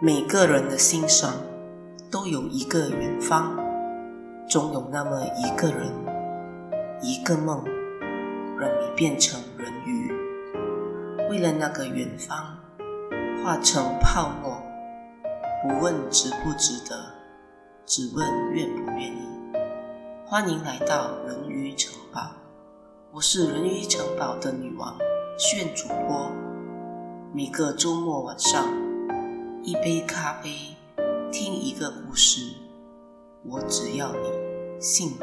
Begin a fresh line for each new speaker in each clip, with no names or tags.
每个人的心上都有一个远方，总有那么一个人，一个梦，让你变成人鱼。为了那个远方，化成泡沫，不问值不值得，只问愿不愿意。欢迎来到人鱼城堡，我是人鱼城堡的女王炫主播。每个周末晚上。一杯咖啡，听一个故事，我只要你幸福。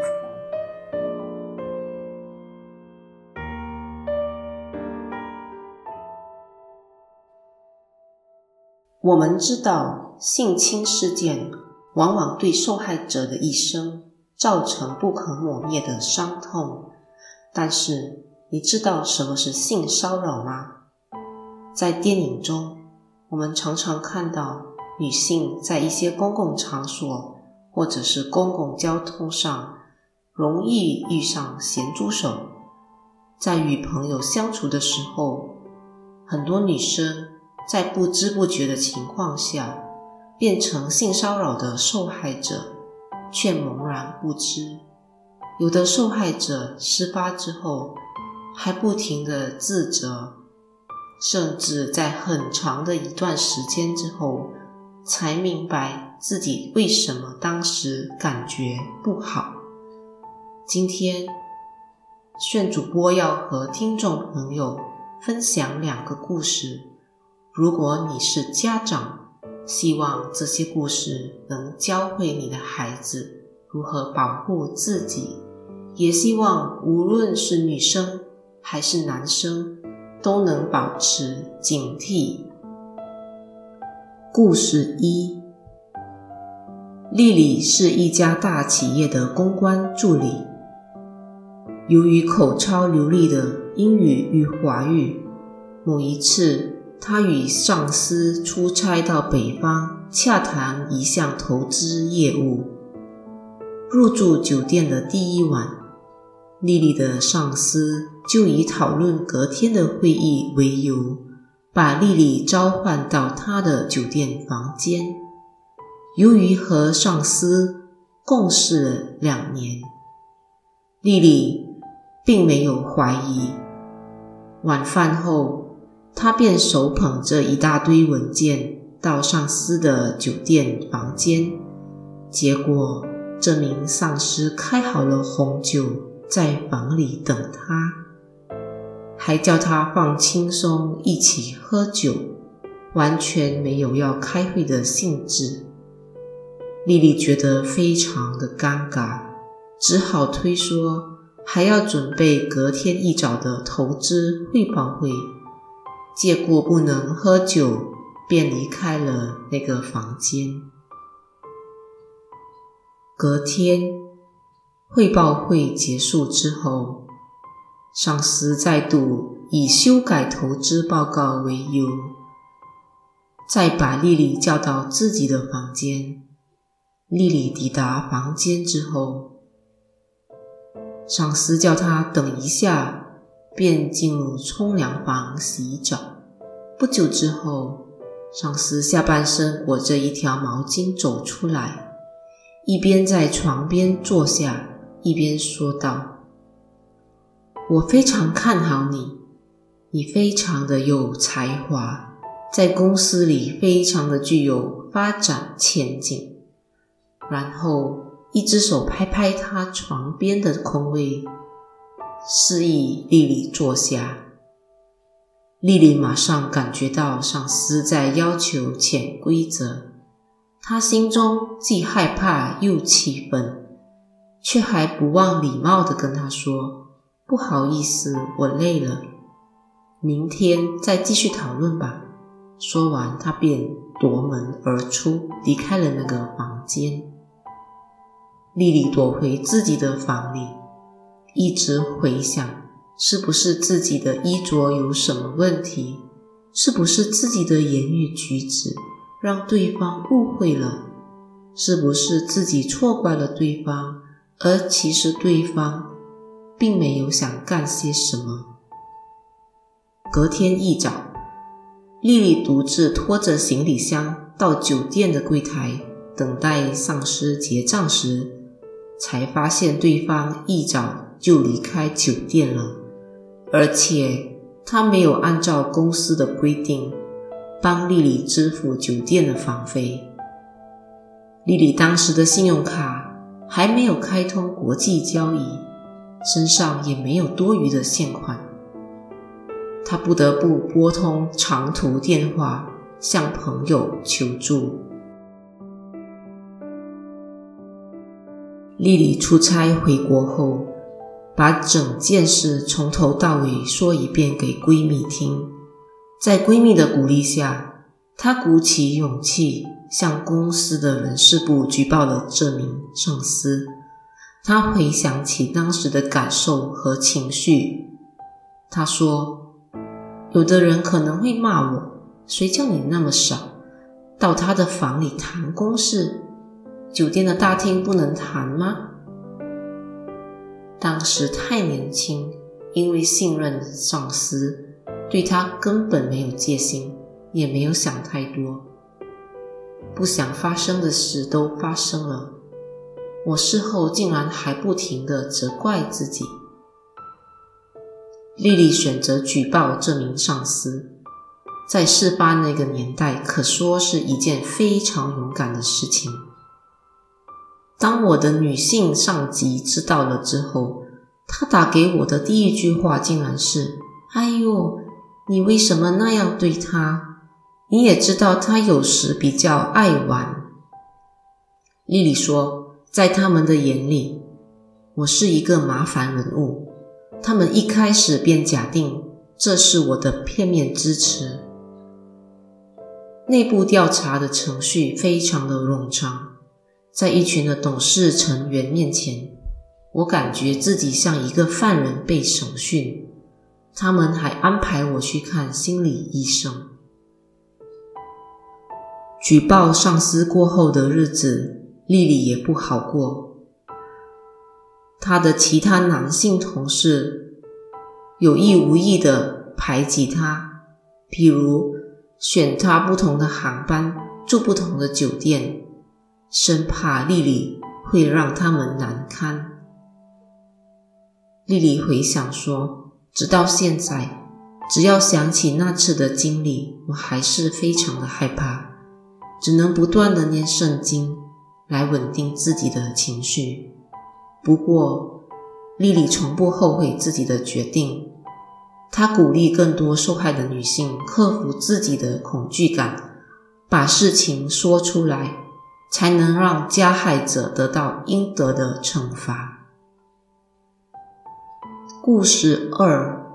我们知道，性侵事件往往对受害者的一生造成不可磨灭的伤痛。但是，你知道什么是性骚扰吗？在电影中，我们常常看到女性在一些公共场所或者是公共交通上，容易遇上咸猪手。在与朋友相处的时候，很多女生在不知不觉的情况下，变成性骚扰的受害者，却茫然不知。有的受害者事发之后，还不停地自责。甚至在很长的一段时间之后，才明白自己为什么当时感觉不好。今天，炫主播要和听众朋友分享两个故事。如果你是家长，希望这些故事能教会你的孩子如何保护自己，也希望无论是女生还是男生，都能保持警惕。故事一：丽丽是一家大企业的公关助理。由于口超流利的英语与华语，某一次，她与上司出差到北方，洽谈一项投资业务。入住酒店的第一晚，丽丽的上司。就以讨论隔天的会议为由，把丽丽召唤到他的酒店房间。由于和上司共事了两年，丽丽并没有怀疑。晚饭后，她便手捧着一大堆文件到上司的酒店房间，结果这名上司开好了红酒在房里等她。还叫他放轻松，一起喝酒，完全没有要开会的兴致。丽丽觉得非常的尴尬，只好推说还要准备隔天一早的投资汇报会，借故不能喝酒，便离开了那个房间。隔天汇报会结束之后。上司再度以修改投资报告为由，再把丽丽叫到自己的房间。丽丽抵达房间之后，上司叫她等一下，便进入冲凉房洗澡。不久之后，上司下半身裹着一条毛巾走出来，一边在床边坐下，一边说道。我非常看好你，你非常的有才华，在公司里非常的具有发展前景。然后一只手拍拍他床边的空位，示意丽丽坐下。丽丽马上感觉到上司在要求潜规则，她心中既害怕又气愤，却还不忘礼貌地跟他说。不好意思，我累了，明天再继续讨论吧。说完，他便夺门而出，离开了那个房间。丽丽躲回自己的房里，一直回想，是不是自己的衣着有什么问题？是不是自己的言语举止让对方误会了？是不是自己错怪了对方，而其实对方……并没有想干些什么。隔天一早，丽丽独自拖着行李箱到酒店的柜台等待上司结账时，才发现对方一早就离开酒店了，而且他没有按照公司的规定帮丽丽支付酒店的房费。丽丽当时的信用卡还没有开通国际交易，身上也没有多余的现款，她不得不拨通长途电话向朋友求助。丽丽出差回国后，把整件事从头到尾说一遍给闺蜜听。在闺蜜的鼓励下，她鼓起勇气向公司的人事部举报了这名上司。他回想起当时的感受和情绪，他说：“有的人可能会骂我，谁叫你那么傻，到他的房里谈公事。”酒店的大厅不能谈吗？当时太年轻，因为信任上司，对他根本没有戒心，也没有想太多。不想发生的事都发生了，我事后竟然还不停地责怪自己。丽丽选择举报这名上司，在事发那个年代，可说是一件非常勇敢的事情。当我的女性上级知道了之后，她打给我的第一句话竟然是：“哎呦，你为什么那样对她？你也知道她有时比较爱玩。”丽丽说，在他们的眼里，我是一个麻烦人物，他们一开始便假定这是我的片面之词。内部调查的程序非常的冗长。在一群的董事成员面前，我感觉自己像一个犯人被审讯。他们还安排我去看心理医生。举报上司过后的日子，丽丽也不好过。她的其他男性同事有意无意的排挤她，譬如选她不同的航班，住不同的酒店。生怕丽丽会让他们难堪。丽丽回想说：“直到现在，只要想起那次的经历，我还是非常的害怕，只能不断的念圣经来稳定自己的情绪。不过，丽丽从不后悔自己的决定。她鼓励更多受害的女性克服自己的恐惧感，把事情说出来。”才能让加害者得到应得的惩罚。故事二：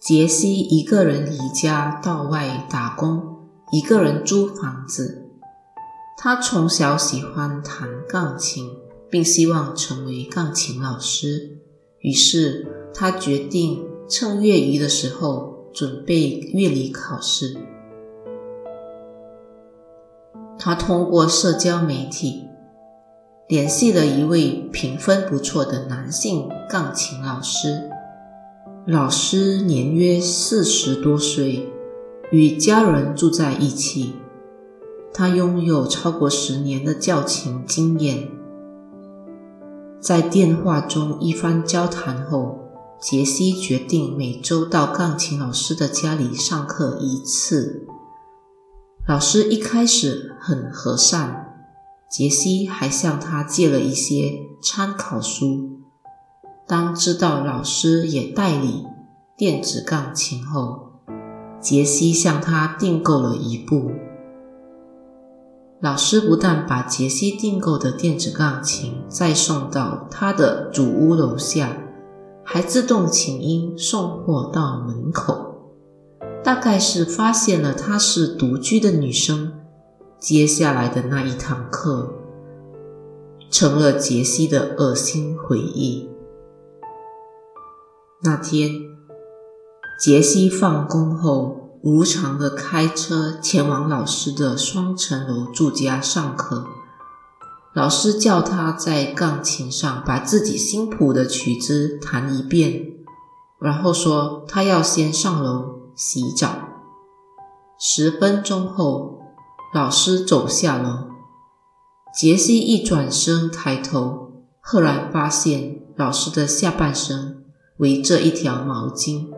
杰西一个人离家到外打工，一个人租房子。他从小喜欢弹钢琴，并希望成为钢琴老师。于是，他决定趁业余的时候准备乐理考试。他通过社交媒体联系了一位评分不错的男性钢琴老师。老师年约四十多岁，与家人住在一起。他拥有超过十年的教琴经验。在电话中一番交谈后，杰西决定每周到钢琴老师的家里上课一次。老师一开始很和善，杰西还向他借了一些参考书。当知道老师也代理电子钢琴后，杰西向他订购了一部。老师不但把杰西订购的电子钢琴再送到他的主屋楼下，还自动请缨送货到门口。大概是发现了她是独居的女生，接下来的那一堂课成了杰西的恶心回忆。那天，杰西放工后无偿的开车前往老师的双层楼住家上课。老师叫他在钢琴上把自己新谱的曲子弹一遍，然后说他要先上楼。洗澡，十分钟后，老师走下楼，杰西一转身抬头，赫然发现老师的下半身围着一条毛巾，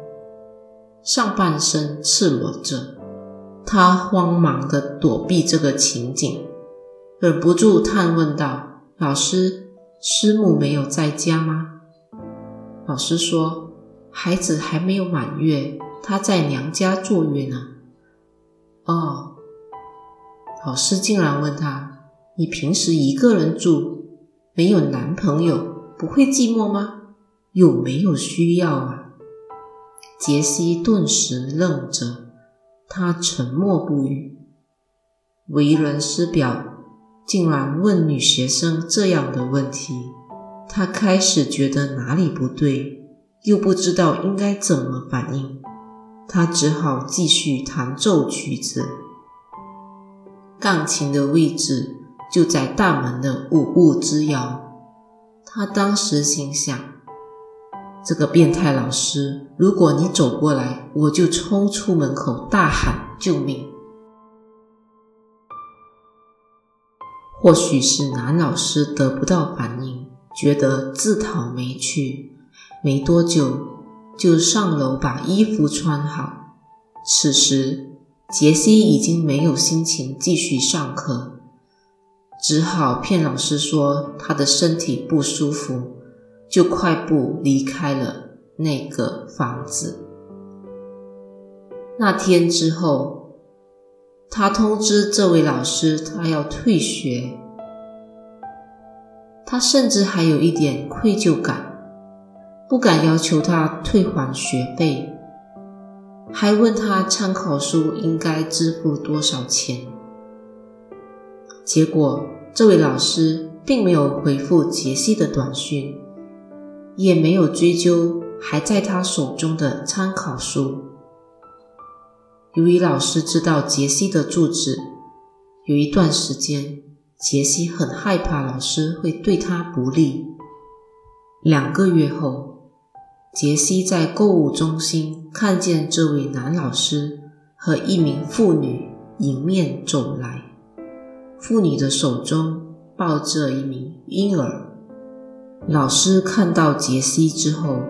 上半身赤裸着。他慌忙地躲避这个情景，忍不住探问道：“老师，师母没有在家吗？”老师说：“孩子还没有满月，她在娘家坐月呢。”哦，老师竟然问他：“你平时一个人住，没有男朋友，不会寂寞吗？有没有需要啊？”杰西顿时愣着，他沉默不语。为人师表，竟然问女学生这样的问题。他开始觉得哪里不对，又不知道应该怎么反应。他只好继续弹奏曲子。钢琴的位置就在大门的五步之遥。他当时心想：这个变态老师，如果你走过来，我就冲出门口大喊救命。或许是男老师得不到反应。觉得自讨没趣，没多久就上楼把衣服穿好。此时，杰西已经没有心情继续上课，只好骗老师说他的身体不舒服，就快步离开了那个房子。那天之后，他通知这位老师，他要退学。他甚至还有一点愧疚感，不敢要求他退还学费，还问他参考书应该支付多少钱。结果，这位老师并没有回复杰西的短讯，也没有追究还在他手中的参考书。由于老师知道杰西的住址，有一段时间，杰西很害怕老师会对他不利。两个月后，杰西在购物中心看见这位男老师和一名妇女迎面走来，妇女的手中抱着一名婴儿。老师看到杰西之后，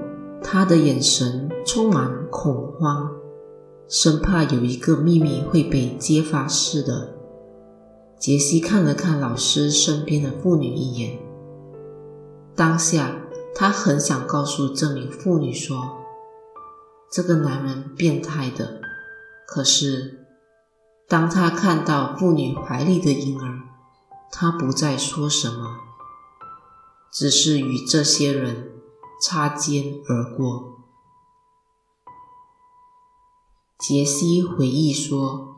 他的眼神充满恐慌，生怕有一个秘密会被揭发似的。杰西看了看老师身边的妇女一眼，当下他很想告诉这名妇女说：“这个男人变态的。”可是，当他看到妇女怀里的婴儿，他不再说什么，只是与这些人擦肩而过。杰西回忆说：“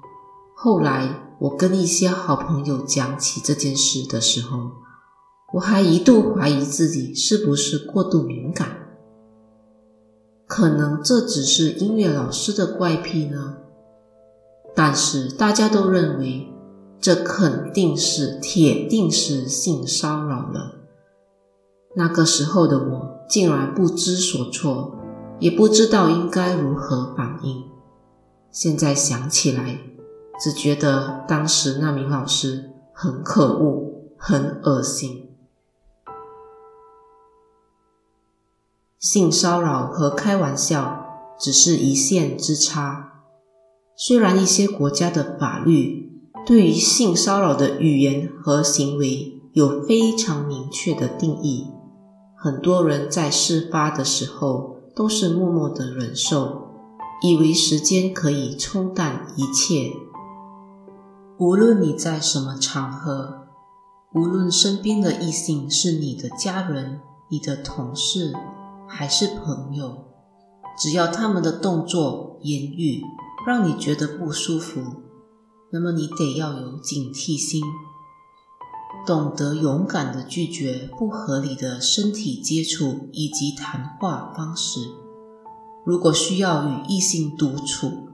后来。”我跟一些好朋友讲起这件事的时候，我还一度怀疑自己是不是过度敏感，可能这只是音乐老师的怪癖呢。但是大家都认为这肯定是铁定是性骚扰了。那个时候的我竟然不知所措，也不知道应该如何反应。现在想起来。只觉得当时那名老师很可恶，很恶心。性骚扰和开玩笑只是一线之差。虽然一些国家的法律对于性骚扰的语言和行为有非常明确的定义，很多人在事发的时候都是默默的忍受，以为时间可以冲淡一切。无论你在什么场合，无论身边的异性是你的家人、你的同事还是朋友，只要他们的动作、言语让你觉得不舒服，那么你得要有警惕心，懂得勇敢的拒绝不合理的身体接触以及谈话方式。如果需要与异性独处，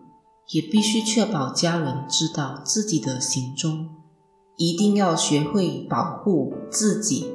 也必须确保家人知道自己的行踪，一定要学会保护自己